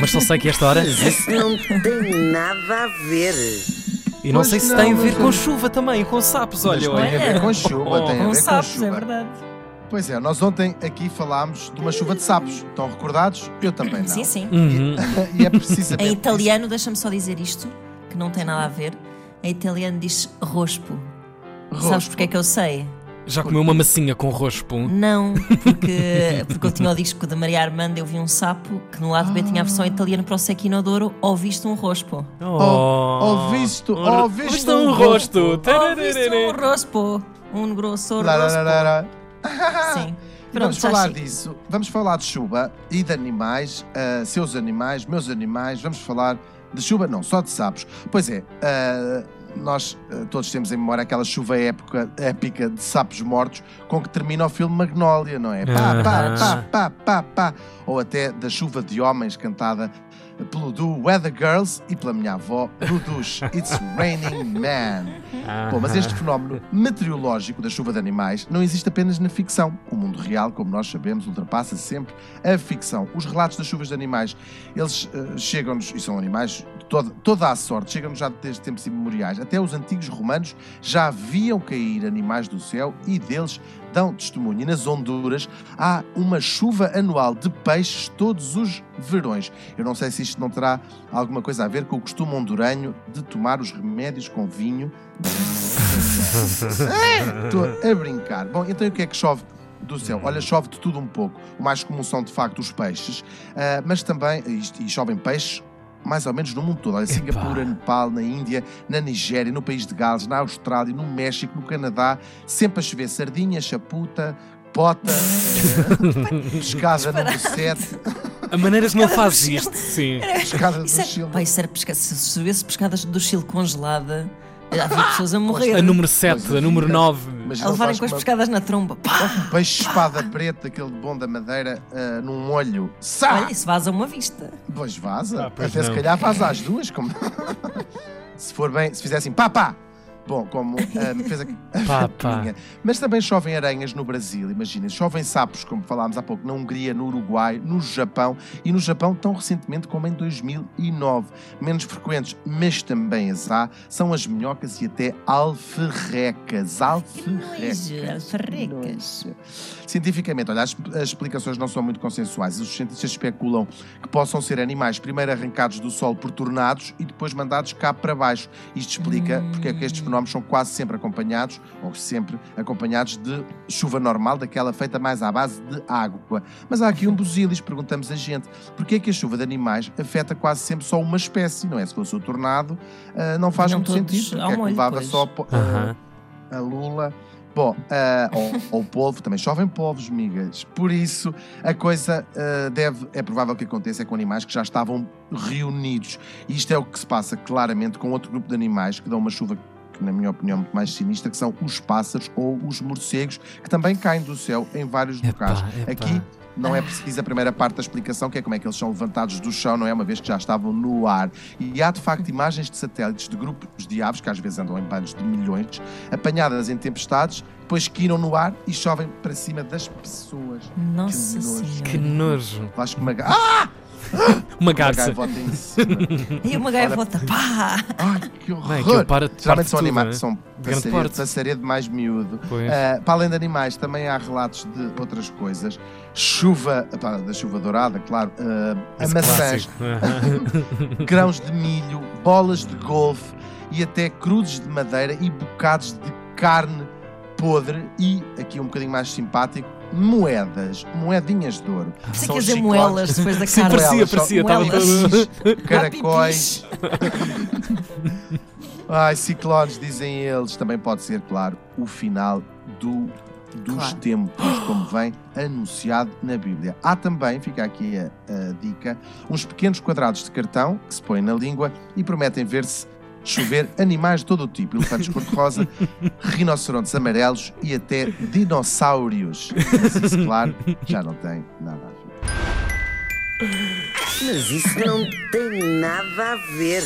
Mas só sei que esta hora. Isso não tem nada a ver. E não Pois sei se não, tem a ver mas com não. chuva também, com sapos, Mas olha, tem a ver com chuva, tem a Com ver com sapos, é chuva. verdade. Pois é, nós ontem aqui falámos de uma chuva de sapos. Estão recordados? Eu também não. Sim, sim. Uhum. E é precisamente. Em italiano, deixa-me só dizer isto, que não tem nada a ver. Em italiano diz rospo. Rospo. Sabes porque é que eu sei? Já comeu uma massinha com rospo? Não, porque, porque eu tinha o disco de Maria Armanda, eu vi um sapo que no lado B tinha a versão italiana para o Sequinodoro, ou visto um rospo. Oh, oh, visto, oh, visto Visto um um rosto. Ou visto um rospo. Um grosso rospo. Sim. Pronto, vamos já falar chega. disso. Vamos falar de chuva e de animais, ah, seus animais, meus animais. Vamos falar de chuva, não, só de sapos. Pois é, ah, nós ah, todos temos em memória aquela chuva época, épica de sapos mortos com que termina o filme Magnólia, não é? Pá, pá, pá, pá, pá, pá. Ou até da chuva de homens cantada pelo duo Weather Girls e pela minha avó Dudush. It's Raining Man. Bom, mas este fenómeno meteorológico da chuva de animais não existe apenas na ficção. O mundo real, como nós sabemos, ultrapassa sempre a ficção. Os relatos das chuvas de animais, eles eh, chegam-nos, e são animais de toda, toda a sorte, chegam-nos já desde tempos imemoriais. Até os antigos romanos já viam cair animais do céu e deles dão testemunho. E nas Honduras há uma chuva anual de peixes todos os verões. Eu não sei se isto não terá alguma coisa a ver com o costume honduranho de tomar os remédios com vinho Estou a brincar. Bom, então o que é que chove do céu? Olha, chove de tudo um pouco. O mais comum são, de facto, os peixes, ah, mas também, e, e chovem peixes mais ou menos no mundo todo. Olha, Singapura, Nepal, na Índia, na Nigéria, no país de Gales, na Austrália, no México, no Canadá, sempre a chover sardinha, chaputa, pota, pescada número 7, A maneira como ele faz isto, sim. pescada do é, Chile. pá, isso era pesca... Se se vivesse pescadas do Chile congelada, havia pessoas a morrer. A número 7, Pois a número havia. 9. Mas a levarem com as como- pescadas na tromba. Pá! um peixe espada preta, aquele bom da madeira, ah, num olho. Sá! Olha, isso vaza uma vista. Pois vaza. Ah, pois Até se não. calhar vaza as duas. Como... se for bem, se fizessem pá pá. Bom, como ah, me fez a, a Pá, pá. minha. Mas também chovem aranhas no Brasil, imaginem. Chovem sapos, como falámos há pouco, na Hungria, no Uruguai, no Japão. E no Japão, tão recentemente como em 2009. Menos frequentes, mas também as há, são as minhocas e até alferrecas. Alferrecas. Alferrecas. Cientificamente, olha, as, as explicações não são muito consensuais. Os cientistas especulam que possam ser animais primeiro arrancados do Sol por tornados e depois mandados cá para baixo. Isto explica porque é que estes fenómenos são quase sempre acompanhados, ou sempre acompanhados de chuva normal, daquela feita mais à base de água. Mas há aqui um busilis, perguntamos a gente, porque é que a chuva de animais afeta quase sempre só uma espécie, não é? Se fosse o tornado, ah, não faz Vinham muito sentido, porque é que levava pois. só Aham. a lula. Bom, ah, ou, ou polvo, também chovem polvos, migas. Por isso, a coisa ah, deve, é provável que aconteça com animais que já estavam reunidos. E isto é o que se passa claramente com outro grupo de animais que dão uma chuva que, na minha opinião, é muito mais sinistra, que são os pássaros ou os morcegos, que também caem do céu em vários Epá, locais. epá. Aqui não é preciso a primeira parte da explicação, que é como é que eles são levantados do chão, não é? Uma vez que já estavam no ar. E há, de facto, imagens de satélites de grupos de aves, que às vezes andam em bandos de milhões, apanhadas em tempestades, depois quiram no ar e chovem para cima das pessoas. Nossa Que nojo. Senhora. Que nojo. Vais com uma... Ah! Uma Uma garça. gaivota em cima. E uma gaivota, pá! Ai, que aquilo horror! para, Geralmente são animais, né? são passaredo, porte. passaredo mais miúdo. Uh, para além de animais, também há relatos de outras coisas. Chuva, pá, da chuva dourada, claro, uh, maçãs, grãos de milho, bolas de golfe e até cruzes de madeira e bocados de carne podre e, aqui um bocadinho mais simpático, moedas, moedinhas de ouro. Sei São que dizer chiclotes, moelas depois da Sim, carne. parecia, Moelas, parecia. caracóis. Ai, ciclones, dizem eles. Também pode ser, claro, o final do, dos Claro. tempos, como vem anunciado na Bíblia. Há também, fica aqui a, a dica, uns pequenos quadrados de cartão que se põem na língua e prometem ver-se chover animais de todo o tipo, elefantes cor-de-rosa, rinocerontes amarelos e até dinossauros. Mas isso, claro, já não tem nada a ver. Mas isso não tem nada a ver.